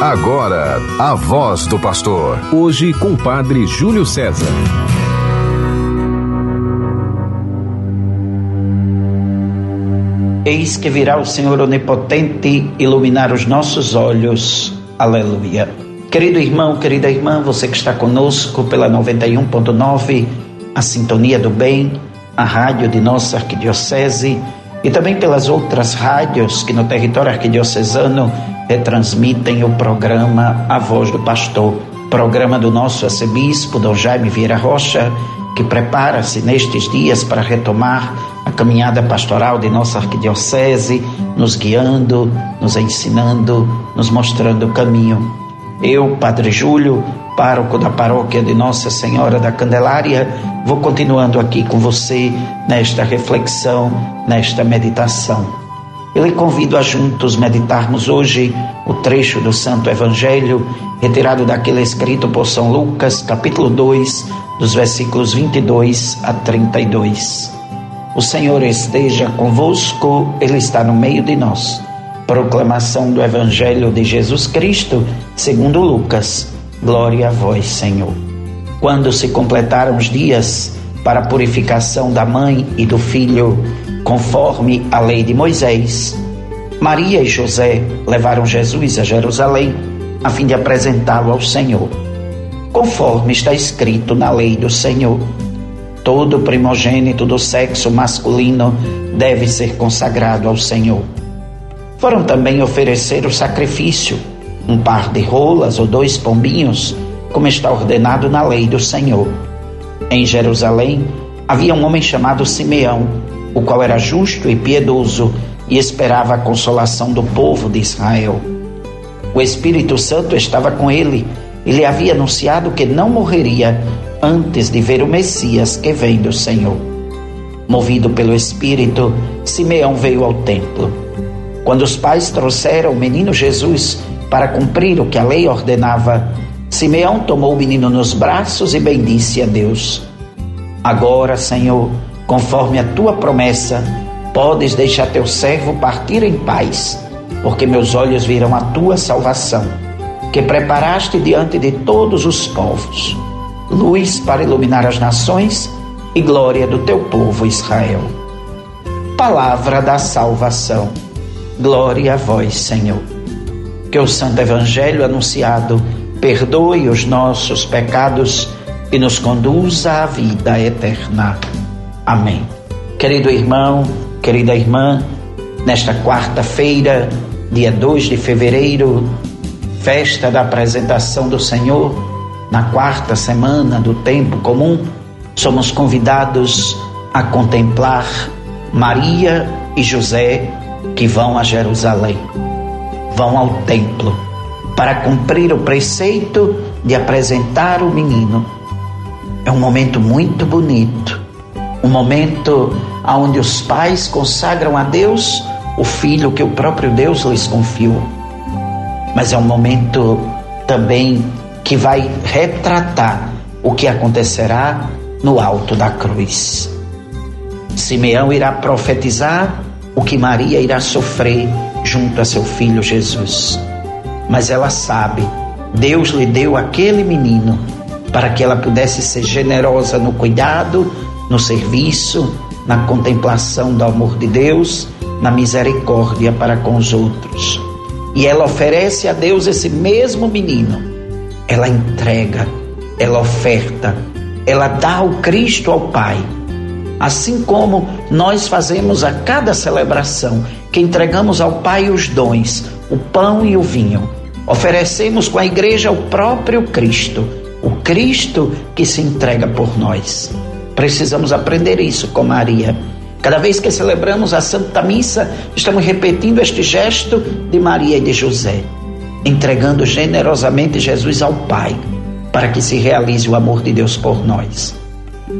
Agora, a voz do pastor. Hoje com o padre Júlio César. Eis que virá o Senhor Onipotente iluminar os nossos olhos. Aleluia. Querido irmão, querida irmã, você que está conosco pela 91.9, a Sintonia do Bem, a rádio de nossa arquidiocese e também pelas outras rádios que no território arquidiocesano retransmitem o programa A Voz do Pastor, programa do nosso arcebispo Dom Jaime Vieira Rocha, que prepara-se nestes dias para retomar a caminhada pastoral de nossa arquidiocese, nos guiando, nos ensinando, nos mostrando o caminho. Eu, Padre Júlio, pároco da paróquia de Nossa Senhora da Candelária, vou continuando aqui com você nesta reflexão, nesta meditação. Eu lhe convido a juntos meditarmos hoje o trecho do Santo Evangelho, retirado daquele escrito por São Lucas, capítulo 2, dos versículos 22 a 32. O Senhor esteja convosco, Ele está no meio de nós. Proclamação do Evangelho de Jesus Cristo, segundo Lucas. Glória a vós, Senhor. Quando se completaram os dias para a purificação da mãe e do filho, conforme a lei de Moisés, Maria e José levaram Jesus a Jerusalém a fim de apresentá-lo ao Senhor. Conforme está escrito na lei do Senhor, todo primogênito do sexo masculino deve ser consagrado ao Senhor. Foram também oferecer o sacrifício um par de rolas ou dois pombinhos, como está ordenado na lei do Senhor. Em Jerusalém havia um homem chamado Simeão, o qual era justo e piedoso e esperava a consolação do povo de Israel. O Espírito Santo estava com ele e lhe havia anunciado que não morreria antes de ver o Messias que vem do Senhor. Movido pelo Espírito, Simeão veio ao templo. Quando os pais trouxeram o menino Jesus para cumprir o que a lei ordenava, Simeão tomou o menino nos braços e bendisse a Deus. Agora, Senhor, conforme a tua promessa, podes deixar teu servo partir em paz, porque meus olhos viram a tua salvação, que preparaste diante de todos os povos, luz para iluminar as nações e glória do teu povo Israel. Palavra da salvação. Glória a vós, Senhor que o Santo Evangelho anunciado perdoe os nossos pecados e nos conduza à vida eterna. Amém. Querido irmão, querida irmã, nesta quarta-feira, dia 2 de fevereiro, festa da apresentação do Senhor, na quarta semana do tempo comum, somos convidados a contemplar Maria e José que vão a Jerusalém vão ao templo para cumprir o preceito de apresentar o menino. É um momento muito bonito, um momento onde os pais consagram a Deus o filho que o próprio Deus lhes confiou. Mas é um momento também que vai retratar o que acontecerá no alto da cruz. Simeão irá profetizar o que Maria irá sofrer junto a seu filho Jesus. Mas ela sabe, Deus lhe deu aquele menino para que ela pudesse ser generosa no cuidado, no serviço, na contemplação do amor de Deus, na misericórdia para com os outros. E ela oferece a Deus esse mesmo menino. Ela entrega, ela oferta, ela dá o Cristo ao Pai assim como nós fazemos a cada celebração, que entregamos ao Pai os dons, o pão e o vinho. Oferecemos com a igreja o próprio Cristo, o Cristo que se entrega por nós. Precisamos aprender isso com Maria. Cada vez que celebramos a Santa Missa, estamos repetindo este gesto de Maria e de José, entregando generosamente Jesus ao Pai, para que se realize o amor de Deus por nós.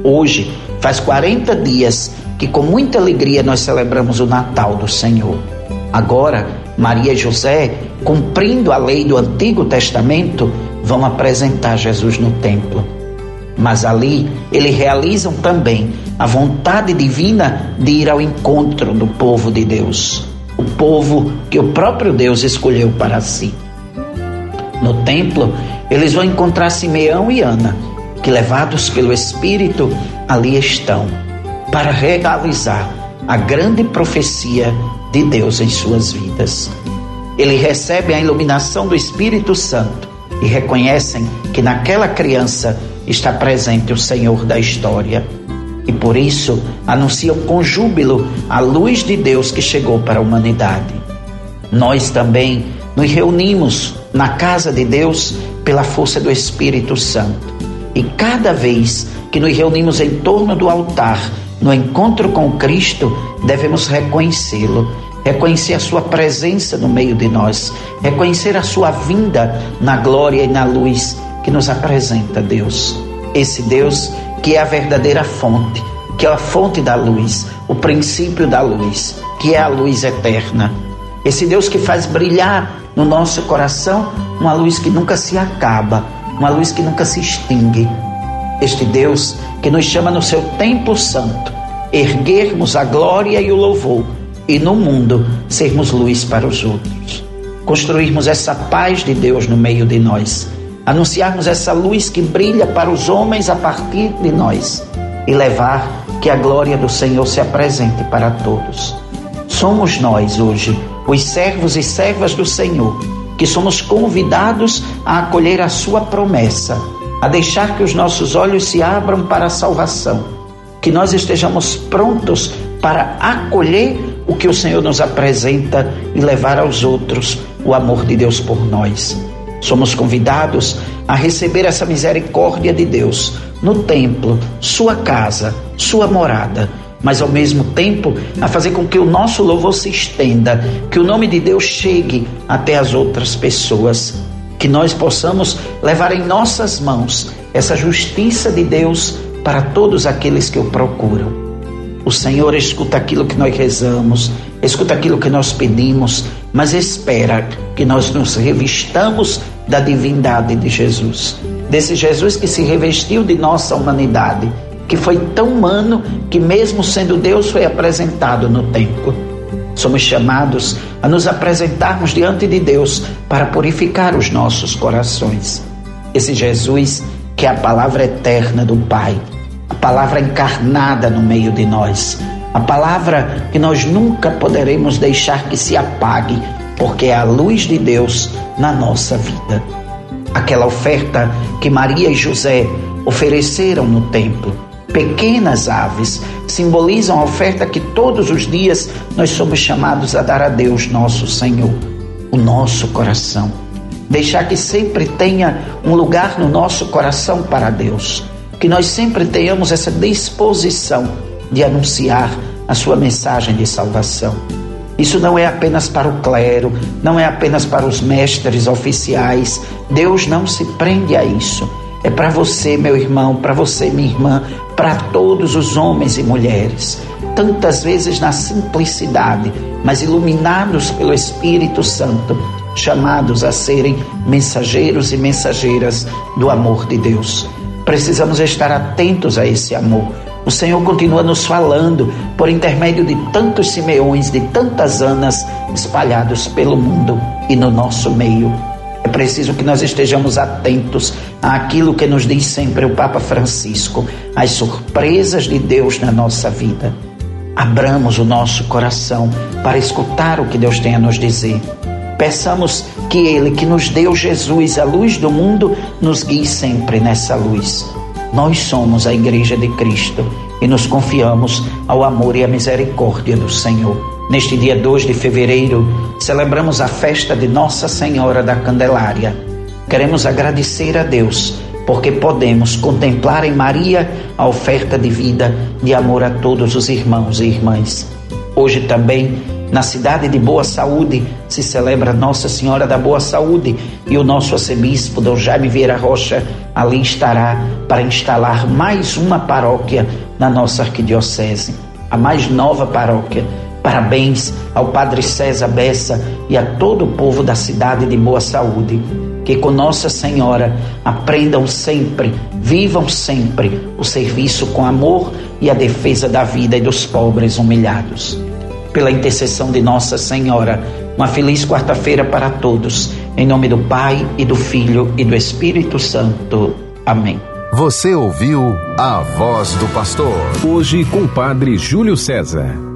Hoje, Faz 40 dias que com muita alegria nós celebramos o Natal do Senhor. Agora, Maria e José, cumprindo a lei do Antigo Testamento, vão apresentar Jesus no templo. Mas ali eles realizam também a vontade divina de ir ao encontro do povo de Deus, o povo que o próprio Deus escolheu para si. No templo, eles vão encontrar Simeão e Ana, que levados pelo Espírito ali estão, para realizar a grande profecia de Deus em suas vidas. Eles recebem a iluminação do Espírito Santo e reconhecem que naquela criança está presente o Senhor da história. E por isso anunciam com júbilo a luz de Deus que chegou para a humanidade. Nós também nos reunimos na casa de Deus pela força do Espírito Santo. E cada vez que nos reunimos em torno do altar, no encontro com Cristo, devemos reconhecê-lo, reconhecer a Sua presença no meio de nós, reconhecer a Sua vinda na glória e na luz que nos apresenta Deus. Esse Deus que é a verdadeira fonte, que é a fonte da luz, o princípio da luz, que é a luz eterna. Esse Deus que faz brilhar no nosso coração uma luz que nunca se acaba, uma luz que nunca se extingue. Este Deus que nos chama no seu templo santo, erguermos a glória e o louvor e no mundo sermos luz para os outros. Construirmos essa paz de Deus no meio de nós, anunciarmos essa luz que brilha para os homens a partir de nós e levar que a glória do Senhor se apresente para todos. Somos nós hoje os servos e servas do Senhor, que somos convidados a acolher a Sua promessa, a deixar que os nossos olhos se abram para a salvação, que nós estejamos prontos para acolher o que o Senhor nos apresenta e levar aos outros o amor de Deus por nós. Somos convidados a receber essa misericórdia de Deus no templo, sua casa, sua morada mas ao mesmo tempo a fazer com que o nosso louvor se estenda, que o nome de Deus chegue até as outras pessoas, que nós possamos levar em nossas mãos essa justiça de Deus para todos aqueles que o procuram. O Senhor escuta aquilo que nós rezamos, escuta aquilo que nós pedimos, mas espera que nós nos revistamos da divindade de Jesus, desse Jesus que se revestiu de nossa humanidade que foi tão humano que, mesmo sendo Deus, foi apresentado no templo. Somos chamados a nos apresentarmos diante de Deus para purificar os nossos corações. Esse Jesus, que é a palavra eterna do Pai, a palavra encarnada no meio de nós, a palavra que nós nunca poderemos deixar que se apague, porque é a luz de Deus na nossa vida. Aquela oferta que Maria e José ofereceram no templo pequenas aves simbolizam a oferta que todos os dias nós somos chamados a dar a Deus, nosso Senhor, o nosso coração. Deixar que sempre tenha um lugar no nosso coração para Deus. Que nós sempre tenhamos essa disposição de anunciar a sua mensagem de salvação. Isso não é apenas para o clero, não é apenas para os mestres oficiais. Deus não se prende a isso. É para você, meu irmão, para você, minha irmã, para todos os homens e mulheres, tantas vezes na simplicidade, mas iluminados pelo Espírito Santo, chamados a serem mensageiros e mensageiras do amor de Deus. Precisamos estar atentos a esse amor. O Senhor continua nos falando por intermédio de tantos Simeões, de tantas Anas espalhados pelo mundo e no nosso meio. Preciso que nós estejamos atentos àquilo que nos diz sempre o Papa Francisco, as surpresas de Deus na nossa vida. Abramos o nosso coração para escutar o que Deus tem a nos dizer. Peçamos que Ele, que nos deu Jesus, a luz do mundo, nos guie sempre nessa luz. Nós somos a Igreja de Cristo e nos confiamos ao amor e à misericórdia do Senhor. Neste dia 2 de fevereiro, celebramos a festa de Nossa Senhora da Candelária. Queremos agradecer a Deus porque podemos contemplar em Maria a oferta de vida, de amor a todos os irmãos e irmãs. Hoje também, na cidade de Boa Saúde, se celebra Nossa Senhora da Boa Saúde e o nosso arcebispo, Dom Jaime Vieira Rocha, ali estará para instalar mais uma paróquia na nossa arquidiocese, a mais nova paróquia Parabéns ao Padre César Bessa e a todo o povo da cidade de Boa Saúde. Que com Nossa Senhora aprendam sempre, vivam sempre o serviço com amor e a defesa da vida e dos pobres humilhados. Pela intercessão de Nossa Senhora, uma feliz quarta-feira para todos Em nome do Pai e do Filho e do Espírito Santo. Amém. Você ouviu a voz do pastor. Hoje com o Padre Júlio César.